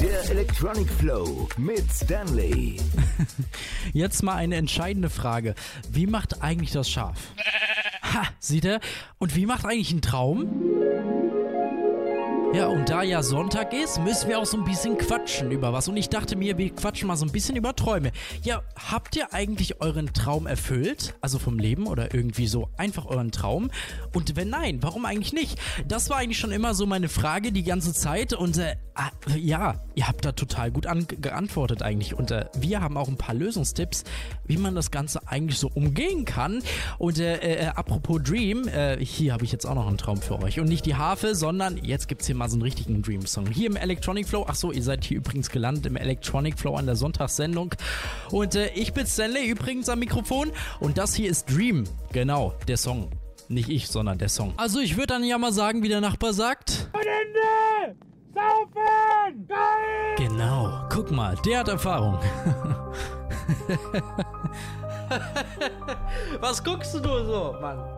Der Electronic Flow mit Stanley. Jetzt mal eine entscheidende Frage. Wie macht eigentlich das Schaf? Ha, sieht er? Und wie macht eigentlich ein Traum? Ja, und da ja Sonntag ist, müssen wir auch so ein bisschen quatschen über was. Und ich dachte mir, wir quatschen mal so ein bisschen über Träume. Ja, habt ihr eigentlich euren Traum erfüllt? Also vom Leben oder irgendwie so einfach euren Traum? Und wenn nein, warum eigentlich nicht? Das war eigentlich schon immer so meine Frage die ganze Zeit. Und äh, ah, ja, ihr habt da total gut geantwortet eigentlich. Und äh, wir haben auch ein paar Lösungstipps, wie man das Ganze eigentlich so umgehen kann. Und äh, äh apropos Dream, äh, hier habe ich jetzt auch noch einen Traum für euch. Und nicht die Harfe, sondern jetzt gibt es hier mal so einen richtigen Dream-Song. Hier im Electronic Flow. Achso, ihr seid hier übrigens gelandet im Electronic Flow an der Sonntagssendung. Und äh, ich bin Stanley übrigens am Mikrofon. Und das hier ist Dream. Genau, der Song. Nicht ich, sondern der Song. Also ich würde dann ja mal sagen, wie der Nachbar sagt. Ende! Saufen! Geil! Genau, guck mal, der hat Erfahrung. Was guckst du so, Mann?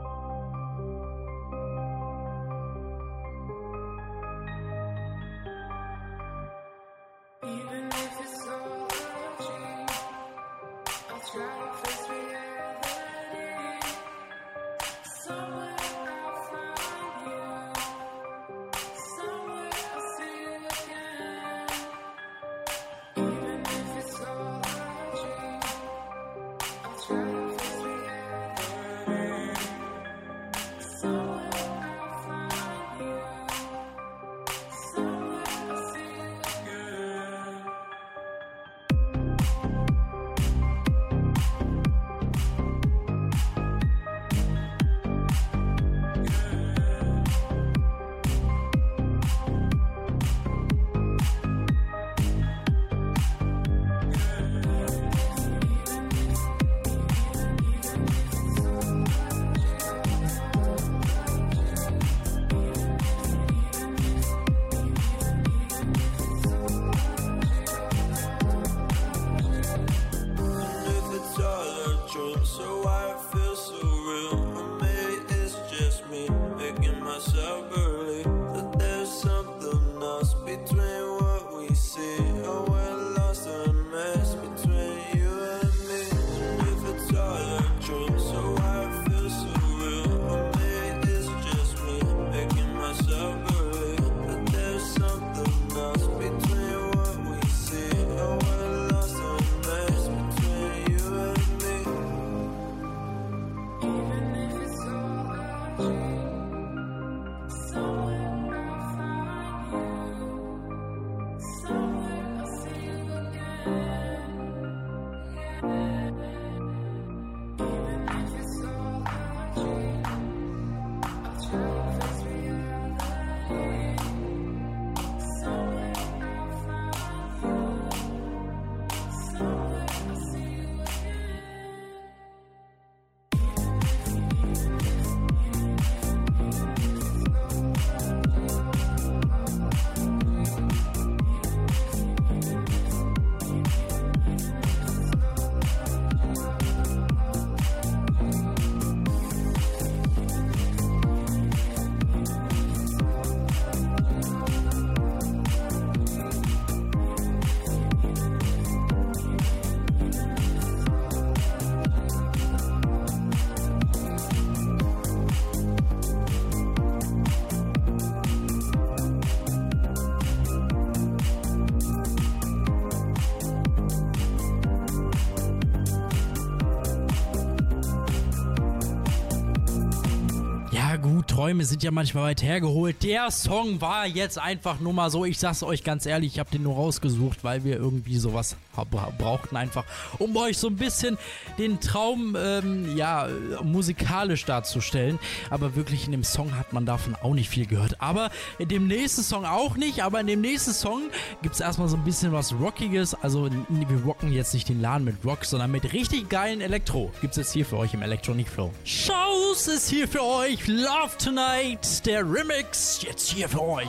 Träume sind ja manchmal weit hergeholt. Der Song war jetzt einfach nur mal so. Ich sag's euch ganz ehrlich, ich habe den nur rausgesucht, weil wir irgendwie sowas brauchten einfach, um euch so ein bisschen den Traum, ähm, ja, musikalisch darzustellen. Aber wirklich in dem Song hat man davon auch nicht viel gehört. Aber in dem nächsten Song auch nicht. Aber in dem nächsten Song gibt's erstmal so ein bisschen was Rockiges. Also wir rocken jetzt nicht den Laden mit Rock, sondern mit richtig geilen Elektro. Gibt's jetzt hier für euch im Electronic Flow. Shows ist hier für euch. Love Tonight, der Remix, jetzt hier für euch.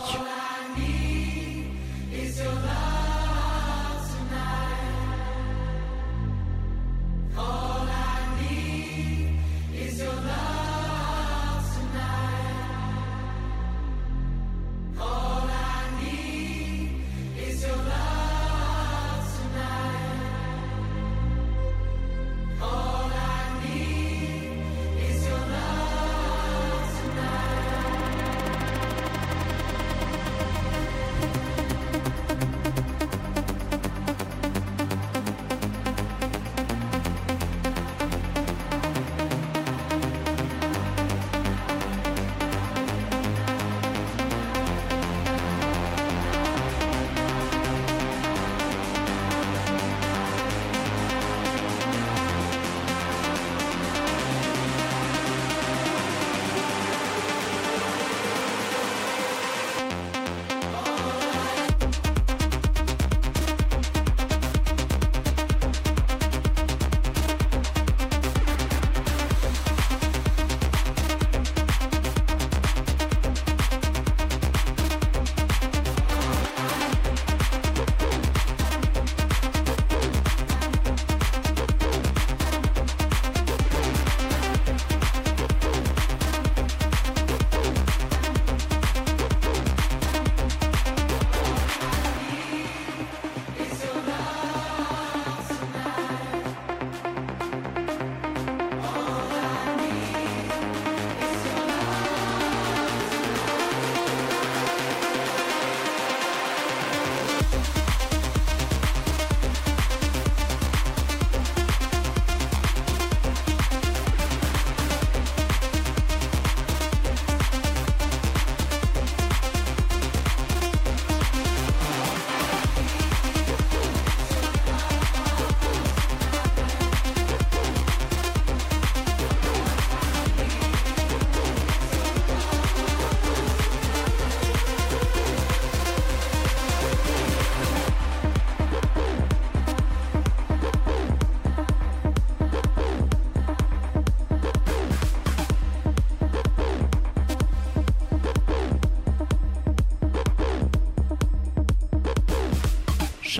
Oh.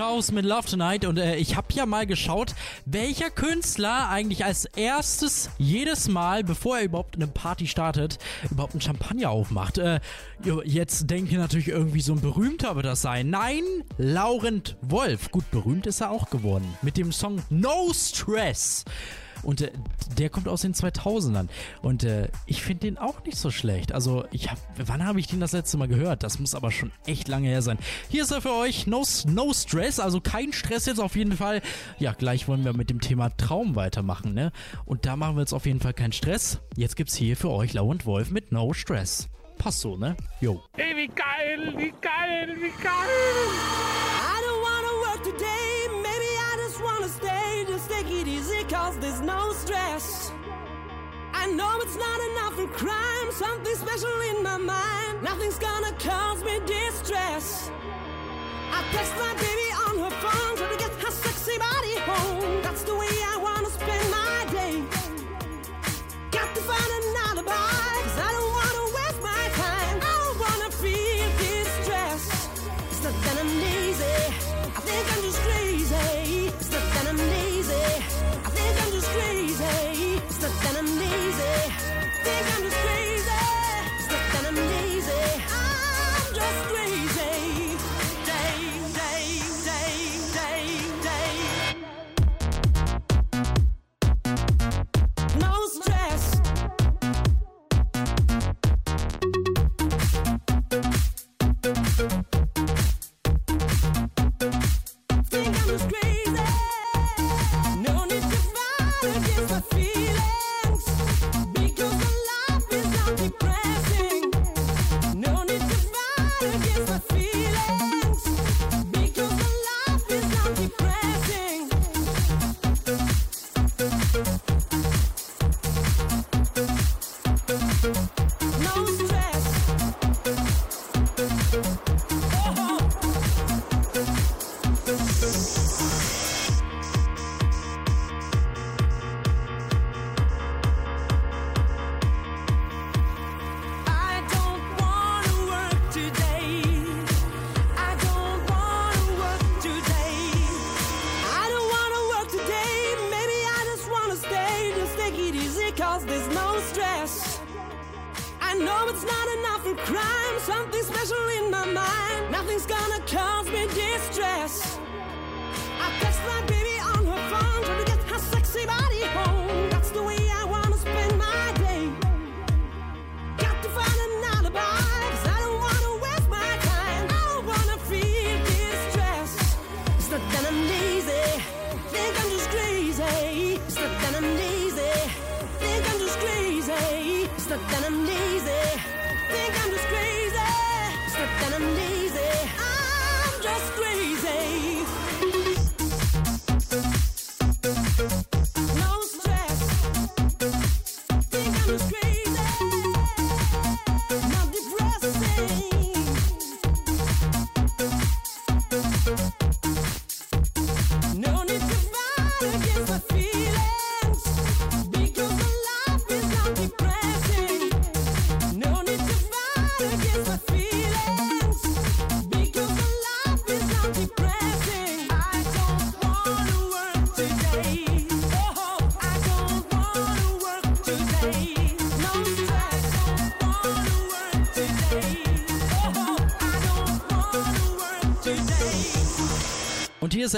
Schaus mit Love Tonight und äh, ich habe ja mal geschaut, welcher Künstler eigentlich als erstes jedes Mal, bevor er überhaupt eine Party startet, überhaupt einen Champagner aufmacht. Äh, jetzt denkt ihr natürlich irgendwie so ein berühmter wird das sein. Nein, Laurent Wolf. Gut, berühmt ist er auch geworden. Mit dem Song No Stress. Und äh, der kommt aus den 2000ern. Und äh, ich finde den auch nicht so schlecht. Also, ich hab, wann habe ich den das letzte Mal gehört? Das muss aber schon echt lange her sein. Hier ist er für euch. No, no Stress, also kein Stress jetzt auf jeden Fall. Ja, gleich wollen wir mit dem Thema Traum weitermachen, ne? Und da machen wir jetzt auf jeden Fall keinen Stress. Jetzt gibt's hier für euch Lau und Wolf mit No Stress. Passt so, ne? Jo. Ey, wie geil, wie geil, wie geil. I don't wanna work today, maybe I just wanna stay, cause there's no stress. I know it's not enough for crime, something special in my mind, nothing's gonna cause me distress. I text my baby on her phone, to get her sexy body home, that's the way I wanna spend my day.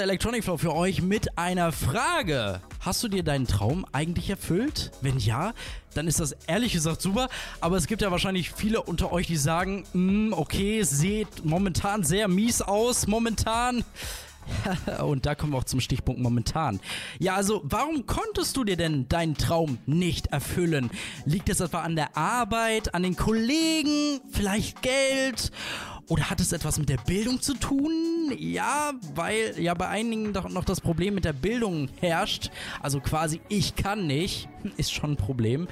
Electronic Flow für euch mit einer Frage. Hast du dir deinen Traum eigentlich erfüllt? Wenn ja, dann ist das ehrlich gesagt super. Aber es gibt ja wahrscheinlich viele unter euch, die sagen, "Mm, okay, sieht momentan sehr mies aus. Momentan. Und da kommen wir auch zum Stichpunkt momentan. Ja, also warum konntest du dir denn deinen Traum nicht erfüllen? Liegt es etwa an der Arbeit, an den Kollegen, vielleicht Geld? Oder hat es etwas mit der Bildung zu tun? Ja, weil ja bei einigen doch noch das Problem mit der Bildung herrscht. Also quasi ich kann nicht, ist schon ein Problem.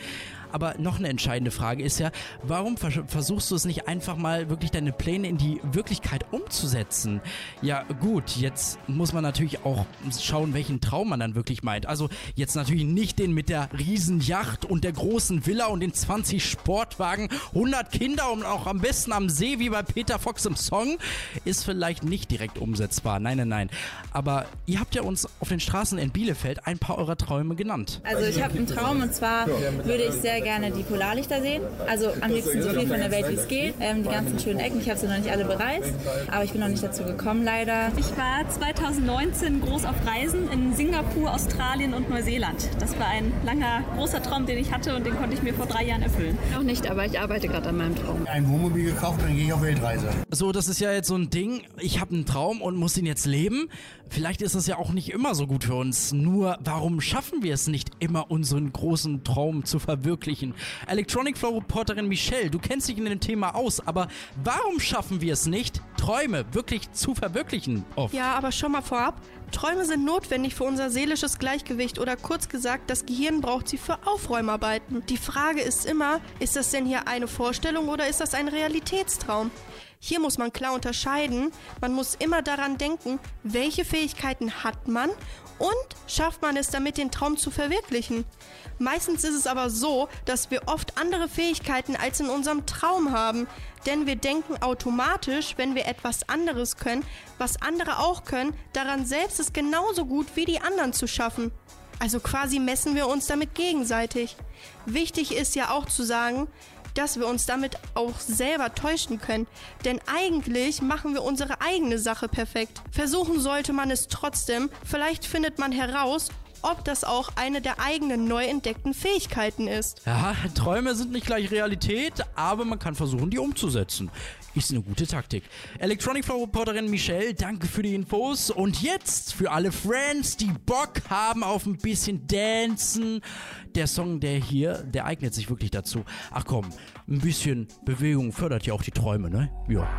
Aber noch eine entscheidende Frage ist ja, warum vers versuchst du es nicht einfach mal wirklich deine Pläne in die Wirklichkeit umzusetzen? Ja gut, jetzt muss man natürlich auch schauen, welchen Traum man dann wirklich meint. Also jetzt natürlich nicht den mit der Riesenjacht und der großen Villa und den 20 Sportwagen, 100 Kinder und auch am besten am See wie bei Peter Fox im Song, ist vielleicht nicht direkt umsetzbar. Nein, nein, nein. Aber ihr habt ja uns auf den Straßen in Bielefeld ein paar eurer Träume genannt. Also ich habe einen Traum und zwar würde ich sehr gerne die Polarlichter sehen. Also am liebsten so viel von der Welt wie es geht. Ähm, die ganzen schönen Ecken, ich habe sie noch nicht alle bereist, aber ich bin noch nicht dazu gekommen leider. Ich war 2019 groß auf Reisen in Singapur, Australien und Neuseeland. Das war ein langer, großer Traum, den ich hatte und den konnte ich mir vor drei Jahren erfüllen. Noch nicht, aber ich arbeite gerade an meinem Traum. Ein Wohnmobil gekauft und dann gehe ich auf Weltreise. So, das ist ja jetzt so ein Ding. Ich habe einen Traum und muss ihn jetzt leben. Vielleicht ist das ja auch nicht immer so gut für uns. Nur, warum schaffen wir es nicht immer, unseren großen Traum zu verwirklichen? Electronic Flow Reporterin Michelle, du kennst dich in dem Thema aus, aber warum schaffen wir es nicht, Träume wirklich zu verwirklichen? Oft. Ja, aber schon mal vorab. Träume sind notwendig für unser seelisches Gleichgewicht oder kurz gesagt, das Gehirn braucht sie für Aufräumarbeiten. Die Frage ist immer, ist das denn hier eine Vorstellung oder ist das ein Realitätstraum? Hier muss man klar unterscheiden. Man muss immer daran denken, welche Fähigkeiten hat man und schafft man es damit, den Traum zu verwirklichen. Meistens ist es aber so, dass wir oft andere Fähigkeiten als in unserem Traum haben. Denn wir denken automatisch, wenn wir etwas anderes können, was andere auch können, daran selbst es genauso gut wie die anderen zu schaffen. Also quasi messen wir uns damit gegenseitig. Wichtig ist ja auch zu sagen, dass wir uns damit auch selber täuschen können. Denn eigentlich machen wir unsere eigene Sache perfekt. Versuchen sollte man es trotzdem. Vielleicht findet man heraus, ob das auch eine der eigenen neu entdeckten Fähigkeiten ist. Ja, Träume sind nicht gleich Realität, aber man kann versuchen, die umzusetzen. Ist eine gute Taktik. Electronic Flow Reporterin Michelle, danke für die Infos. Und jetzt für alle Friends, die Bock haben auf ein bisschen Dancen. Der Song, der hier, der eignet sich wirklich dazu. Ach komm, ein bisschen Bewegung fördert ja auch die Träume, ne? Ja.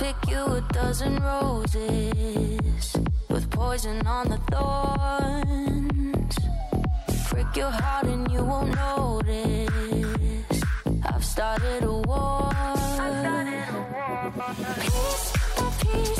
Pick you a dozen roses with poison on the thorns. Prick your heart and you won't notice. I've started a war. Piece by piece,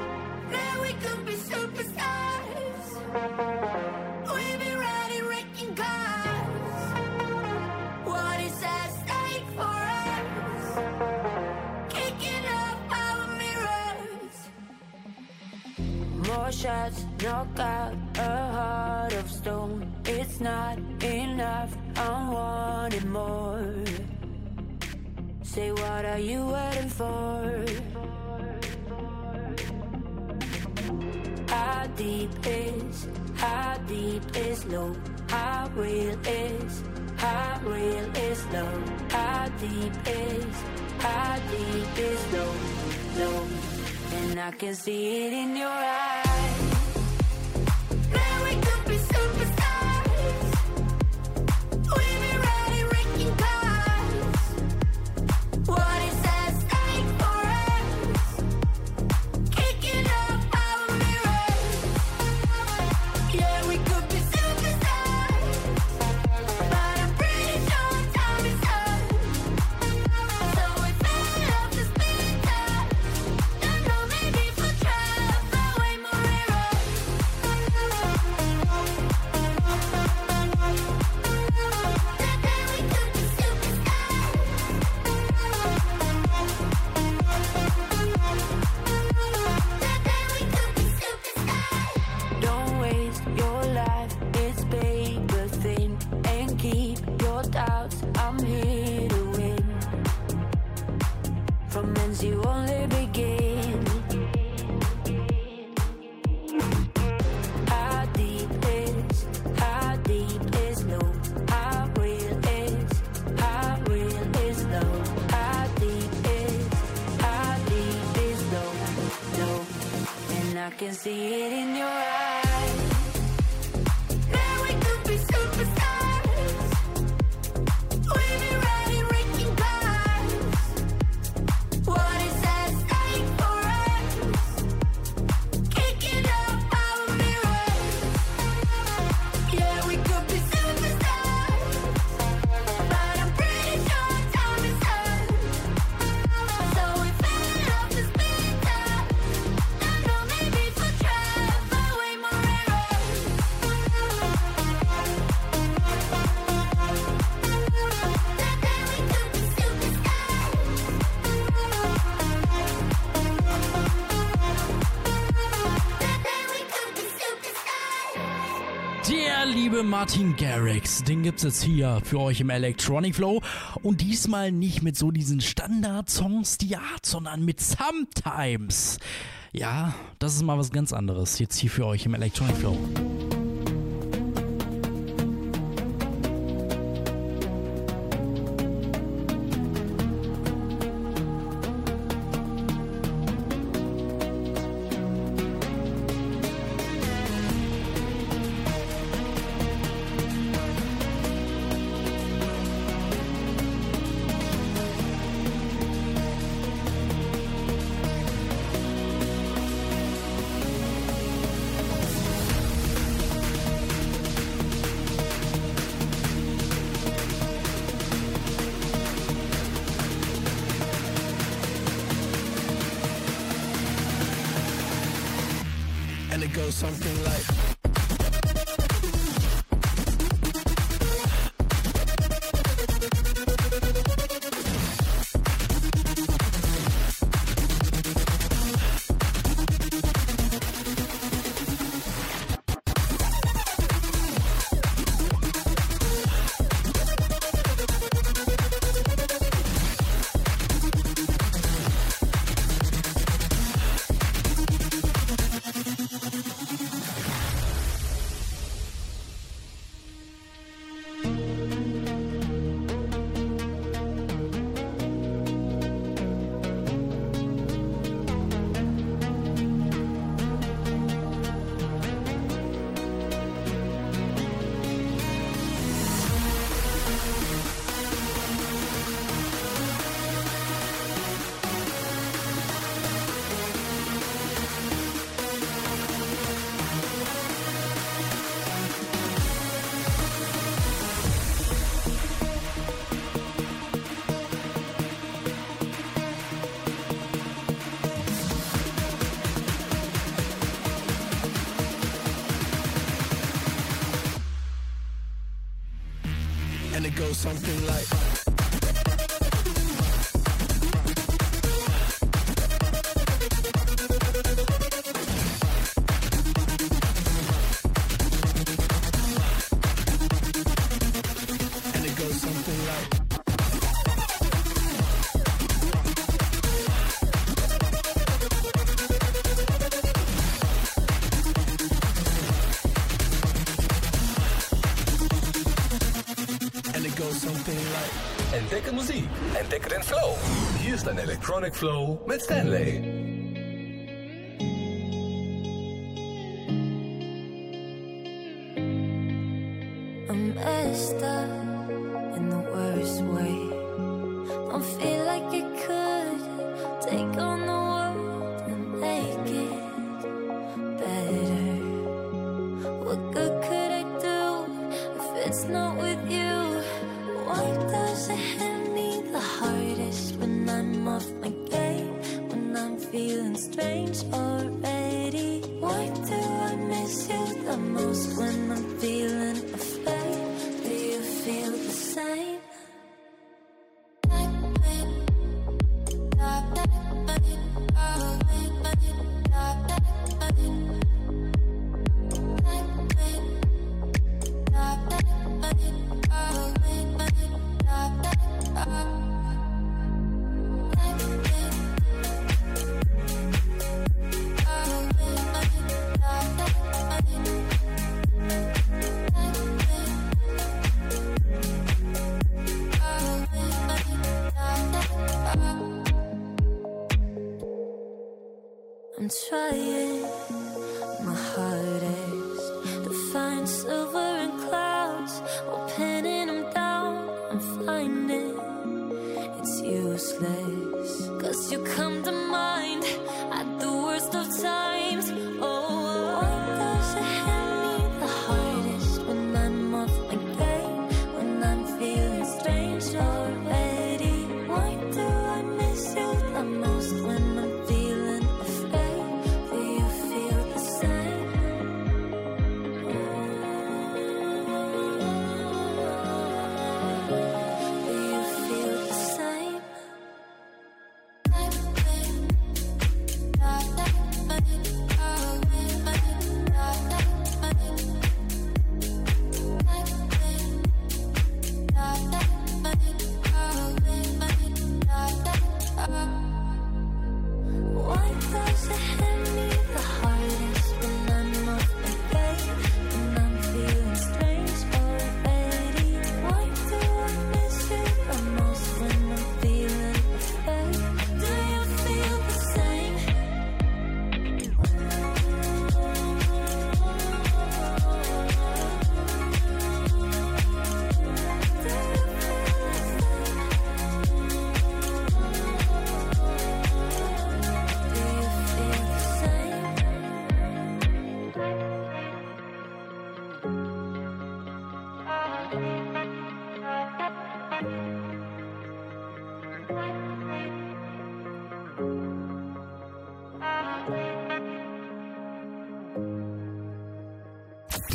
I can see. Martin Garrix. Den gibt's jetzt hier für euch im Electronic Flow. Und diesmal nicht mit so diesen Standard-Songs, die Art, sondern mit Sometimes. Ja, das ist mal was ganz anderes jetzt hier für euch im Electronic Flow. Something like. Electronic Flow Stanley. I'm messed up in the worst way. Don't feel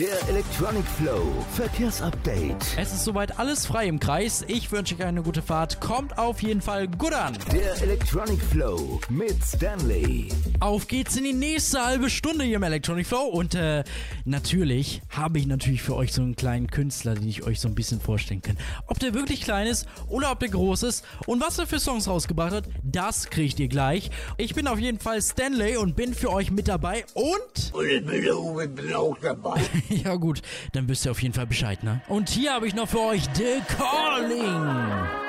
Der Electronic Flow Verkehrsupdate. Es ist soweit alles frei im Kreis. Ich wünsche euch eine gute Fahrt. Kommt auf jeden Fall gut an. Der Electronic Flow mit Stanley. Auf geht's in die nächste halbe Stunde hier im Electronic Flow. Und äh, natürlich habe ich natürlich für euch so einen kleinen Künstler, den ich euch so ein bisschen vorstellen kann. Ob der wirklich klein ist oder ob der groß ist und was er für Songs rausgebracht hat, das kriegt ihr gleich. Ich bin auf jeden Fall Stanley und bin für euch mit dabei und... Und ich bin auch, dabei. ja gut, dann wisst ihr auf jeden Fall Bescheid, ne? Und hier habe ich noch für euch The Calling.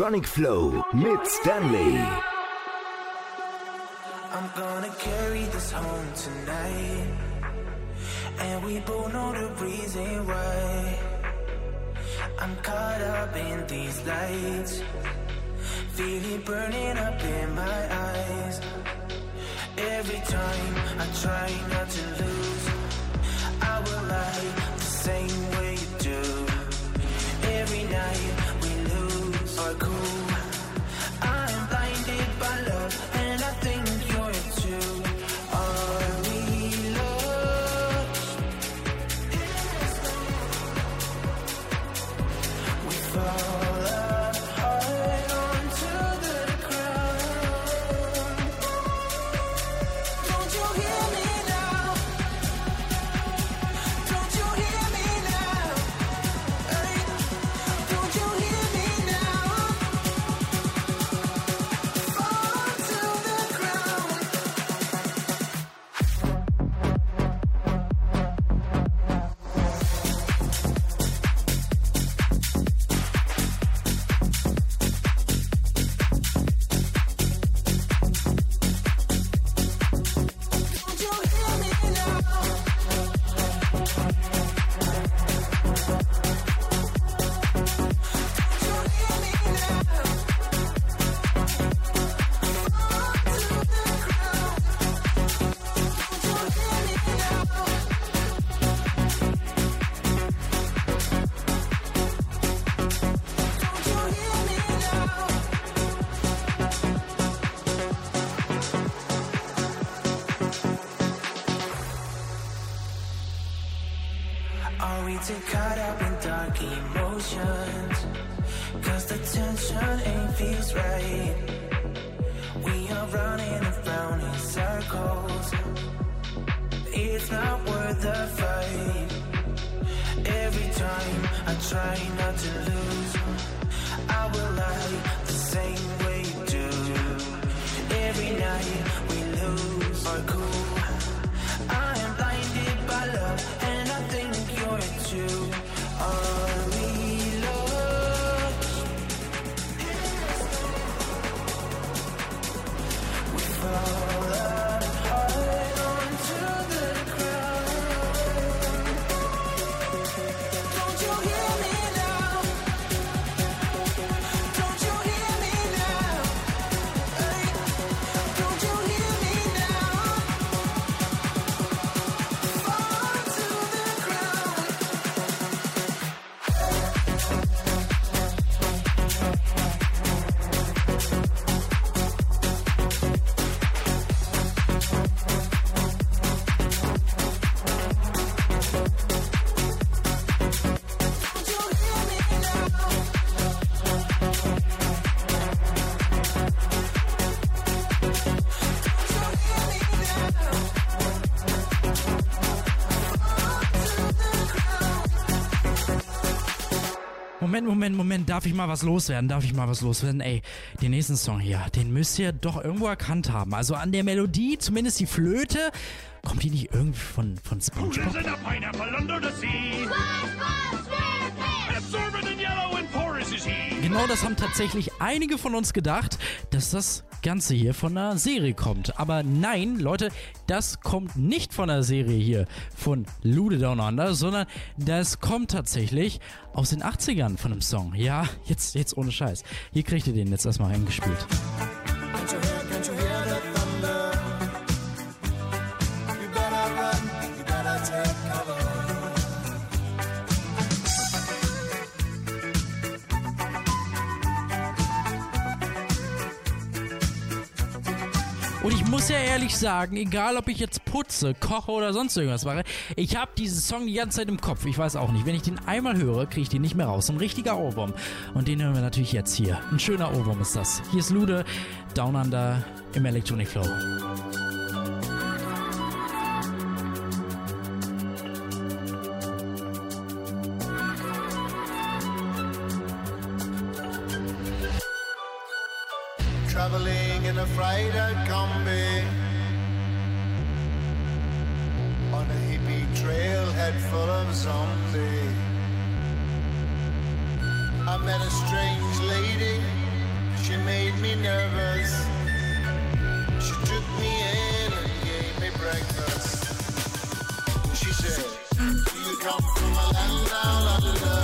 Electronic Flow mit Stanley. I'm gonna carry this home tonight. And we both know the reason why. I'm caught up in these lights. Feel it burning up in my eyes. Every time I try not to lose, I will lie the same way you do. Every night emotions? Cause the tension ain't feels right. We are running around in circles. It's not worth the fight. Every time I try not to lose, I will lie the same way you do. Every night we lose our cool. Moment, Moment, Moment, darf ich mal was loswerden? Darf ich mal was loswerden? Ey, den nächsten Song hier, den müsst ihr doch irgendwo erkannt haben. Also an der Melodie, zumindest die Flöte, kommt die nicht irgendwie von, von SpongeBob? There's Genau das haben tatsächlich einige von uns gedacht, dass das Ganze hier von einer Serie kommt. Aber nein, Leute, das kommt nicht von der Serie hier von Lude Down Under, sondern das kommt tatsächlich aus den 80ern von einem Song. Ja, jetzt, jetzt ohne Scheiß. Hier kriegt ihr den jetzt erstmal reingespielt. Muss ja ehrlich sagen, egal ob ich jetzt putze, koche oder sonst irgendwas mache, ich habe diesen Song die ganze Zeit im Kopf. Ich weiß auch nicht. Wenn ich den einmal höre, kriege ich den nicht mehr raus. Ein richtiger Ohrwurm. Und den hören wir natürlich jetzt hier. Ein schöner Ohrwurm ist das. Hier ist Lude, Down Under im Electronic Flow. Traveling in a freighter combi zombies. I met a strange lady she made me nervous. She took me in and gave me breakfast. She said, Do you come from a land down under?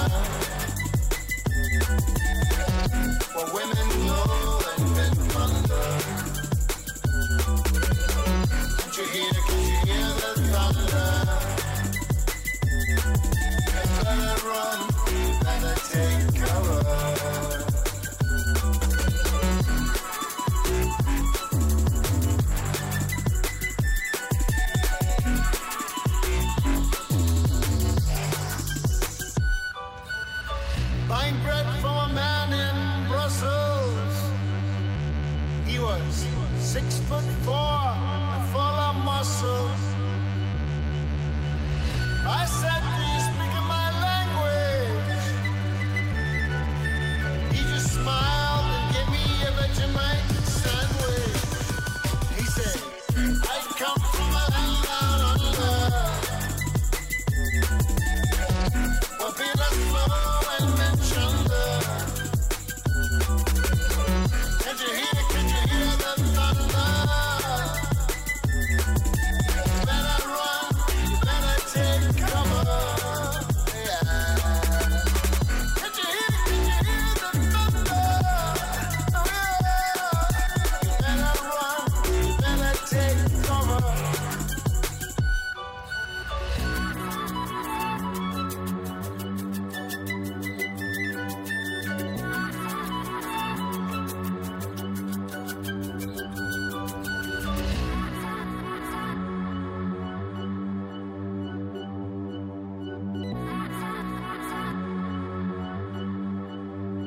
Where women go and men wonder. Can't you hear, can you hear the thunder? Take cover.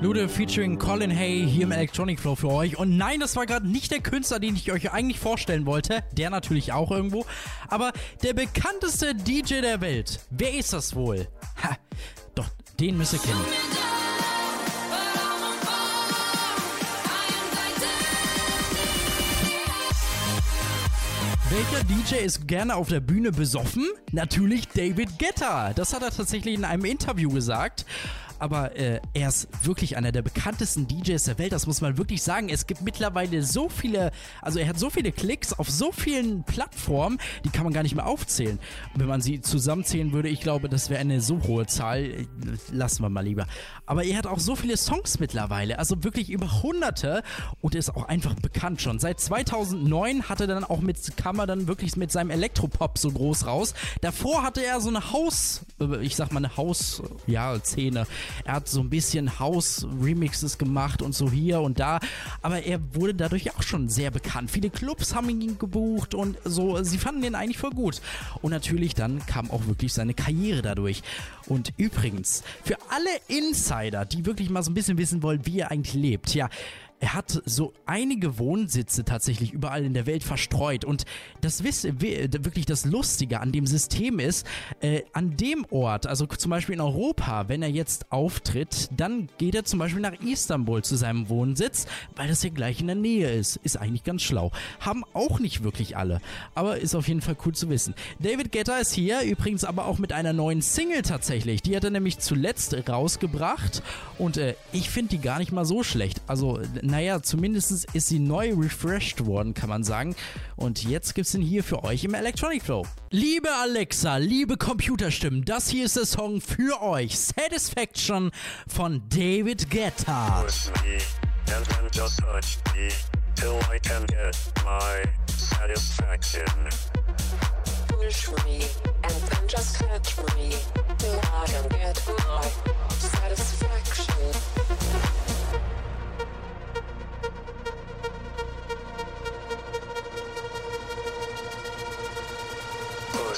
Lude featuring Colin Hay hier im Electronic Flow für euch. Und nein, das war gerade nicht der Künstler, den ich euch eigentlich vorstellen wollte. Der natürlich auch irgendwo. Aber der bekannteste DJ der Welt. Wer ist das wohl? Ha, doch, den müsst ihr kennen. Welcher DJ ist gerne auf der Bühne besoffen? Natürlich David Guetta. Das hat er tatsächlich in einem Interview gesagt. Aber äh, er ist wirklich einer der bekanntesten DJs der Welt, das muss man wirklich sagen. Es gibt mittlerweile so viele, also er hat so viele Klicks auf so vielen Plattformen, die kann man gar nicht mehr aufzählen. Wenn man sie zusammenzählen würde, ich glaube, das wäre eine so hohe Zahl. Lassen wir mal lieber. Aber er hat auch so viele Songs mittlerweile, also wirklich über hunderte und ist auch einfach bekannt schon. Seit 2009 hatte dann auch mit, kam er dann wirklich mit seinem Elektropop so groß raus. Davor hatte er so eine Haus, äh, ich sag mal eine Haus, ja, Szene. Er hat so ein bisschen House-Remixes gemacht und so hier und da. Aber er wurde dadurch auch schon sehr bekannt. Viele Clubs haben ihn gebucht und so. Sie fanden ihn eigentlich voll gut. Und natürlich dann kam auch wirklich seine Karriere dadurch. Und übrigens, für alle Insider, die wirklich mal so ein bisschen wissen wollen, wie er eigentlich lebt, ja, er hat so einige Wohnsitze tatsächlich überall in der Welt verstreut. Und das Wiss wirklich das Lustige an dem System ist, äh, an dem Ort, also zum Beispiel in Europa, wenn er jetzt auftritt, dann geht er zum Beispiel nach Istanbul zu seinem Wohnsitz, weil das ja gleich in der Nähe ist. Ist eigentlich ganz schlau. Haben auch nicht wirklich alle. Aber ist auf jeden Fall cool zu wissen. David Guetta ist hier, übrigens aber auch mit einer neuen Single tatsächlich. Die hat er nämlich zuletzt rausgebracht. Und äh, ich finde die gar nicht mal so schlecht. Also naja, zumindest ist sie neu refreshed worden, kann man sagen. Und jetzt gibt's ihn hier für euch im Electronic Flow. Liebe Alexa, liebe Computerstimmen, das hier ist der Song für euch. Satisfaction von David Guetta. And then just touch me till I can get my satisfaction. Push me and then just touch me till I can get my satisfaction.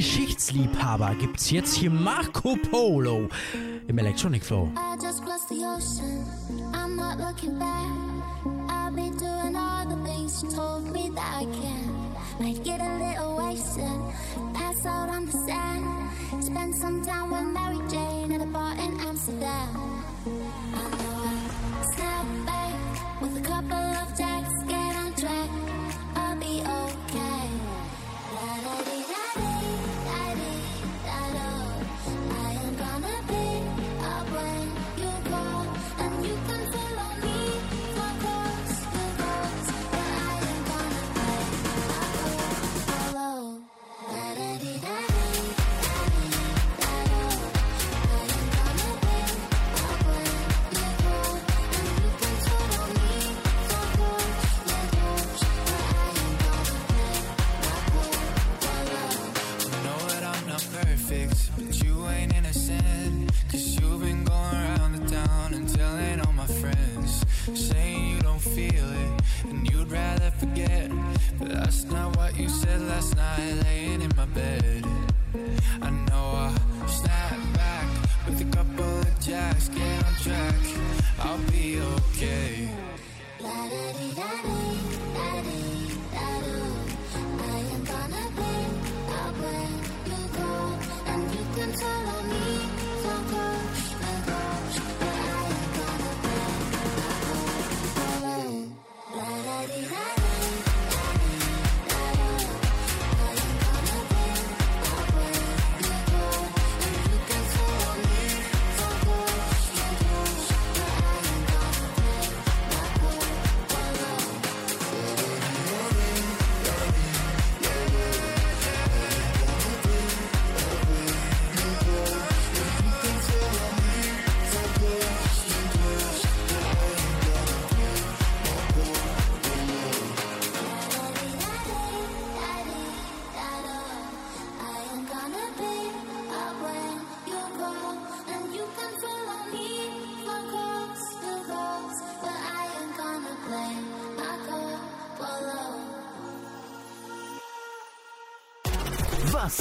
Geschichtsliebhaber gibt's jetzt hier Marco Polo im Electronic Flow. Spend some time with Mary Jane at a bar in Amsterdam.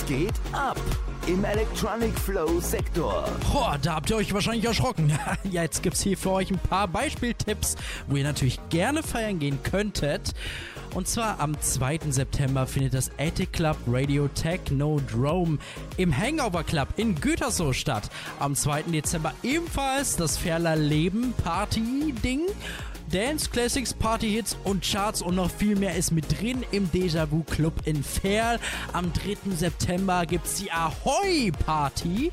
Geht ab im Electronic Flow Sektor? Boah, da habt ihr euch wahrscheinlich erschrocken. jetzt gibt's hier für euch ein paar Beispieltipps, wo ihr natürlich gerne feiern gehen könntet. Und zwar am 2. September findet das Attic Club Radio Technodrome im Hangover Club in Gütersloh statt. Am 2. Dezember ebenfalls das Ferler Leben Party Ding. Dance Classics, Party Hits und Charts und noch viel mehr ist mit drin im Déjà-vu Club in Ferl. Am 3. September gibt's die Ahoy Party.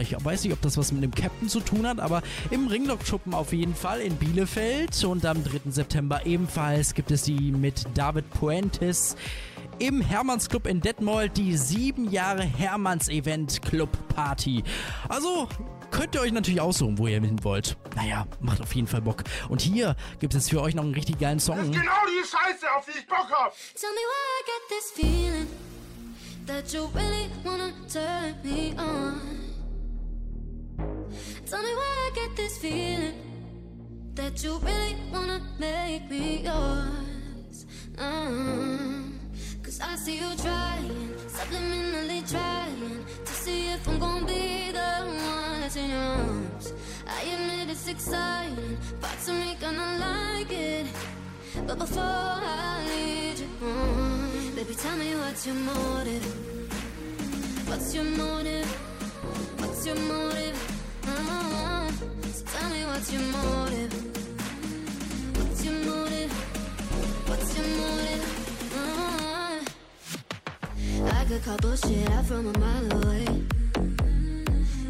Ich weiß nicht, ob das was mit dem Captain zu tun hat, aber im Ringlock-Schuppen auf jeden Fall in Bielefeld. Und am 3. September ebenfalls gibt es die mit David Puentes im Hermannsclub in Detmold die sieben Jahre Hermanns Event Club Party. Also könnt ihr euch natürlich aussuchen, wo ihr hin wollt. Naja, macht auf jeden Fall Bock. Und hier gibt es für euch noch einen richtig geilen Song. Genau die Scheiße, auf die ich Bock hab. Tell me why I get this feeling that you really wanna turn me on. Tell me why I get this feeling that you really wanna make me yours. Uh, Cause I see you trying, subliminally trying to see if I'm gonna be the one that's in your arms. I admit it's exciting, parts of me gonna like it. But before I lead you on, baby, tell me what's your motive? What's your motive? What's your motive? Uh, so tell me what's your motive? What's your motive? What's your motive? I could call bullshit out from a mile away.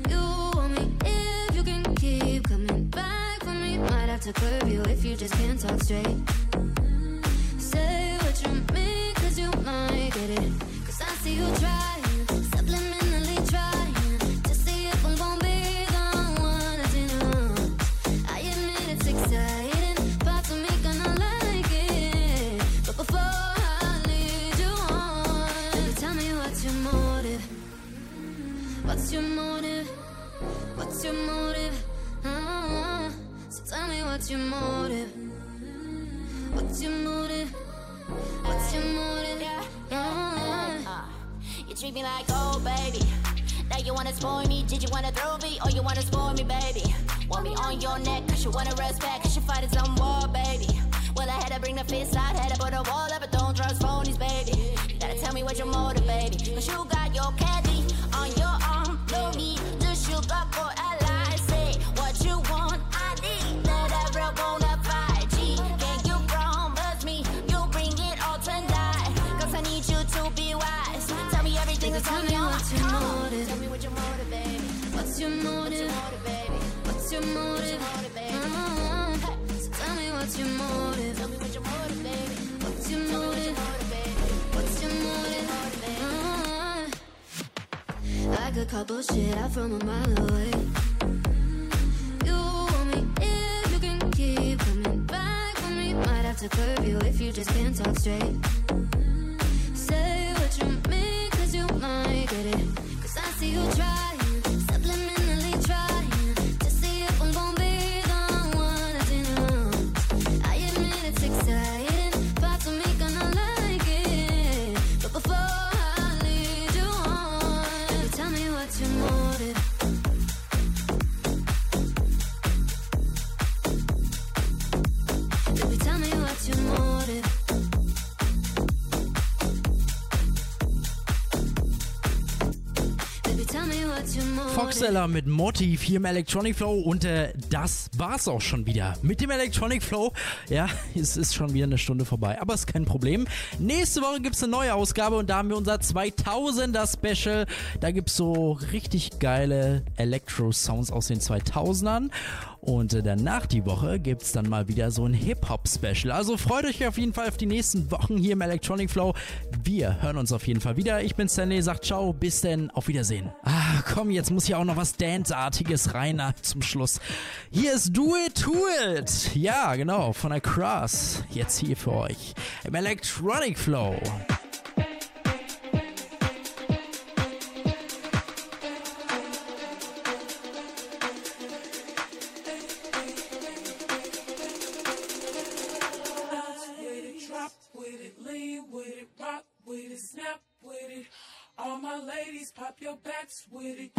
You want me if you can keep coming back for me. Might have to curb you if you just can't talk straight. Say what you mean, cause you might get it. Cause I see you trying, What's your motive? Uh, so tell me what's your motive? What's your motive? What's your motive? Uh, You treat me like oh baby. Now you wanna spoil me, did you wanna throw me? Or you wanna spoil me, baby? Want me on your neck, cause you wanna respect, cause you fight fighting some war, baby. Well, I had to bring the fist out, had to put a wall up, but don't trust phonies, baby. You gotta tell me what your motive, baby. Cause you got your candy bullshit out from a mile away. Foxella mit Motiv hier im Electronic Flow und äh, das war's auch schon wieder mit dem Electronic Flow. Ja, es ist schon wieder eine Stunde vorbei, aber ist kein Problem. Nächste Woche gibt's eine neue Ausgabe und da haben wir unser 2000er Special. Da gibt's so richtig geile Electro-Sounds aus den 2000ern und äh, danach die Woche gibt's dann mal wieder so ein Hip-Hop-Special. Also freut euch auf jeden Fall auf die nächsten Wochen hier im Electronic Flow. Wir hören uns auf jeden Fall wieder. Ich bin Stanley, sagt ciao, bis denn, auf Wiedersehen. Ah, komm, jetzt muss hier auch noch was Dance-artiges rein zum Schluss. Hier ist Do It, Do It. Ja, genau, von der Cross. Jetzt hier für euch im Electronic Flow. With it.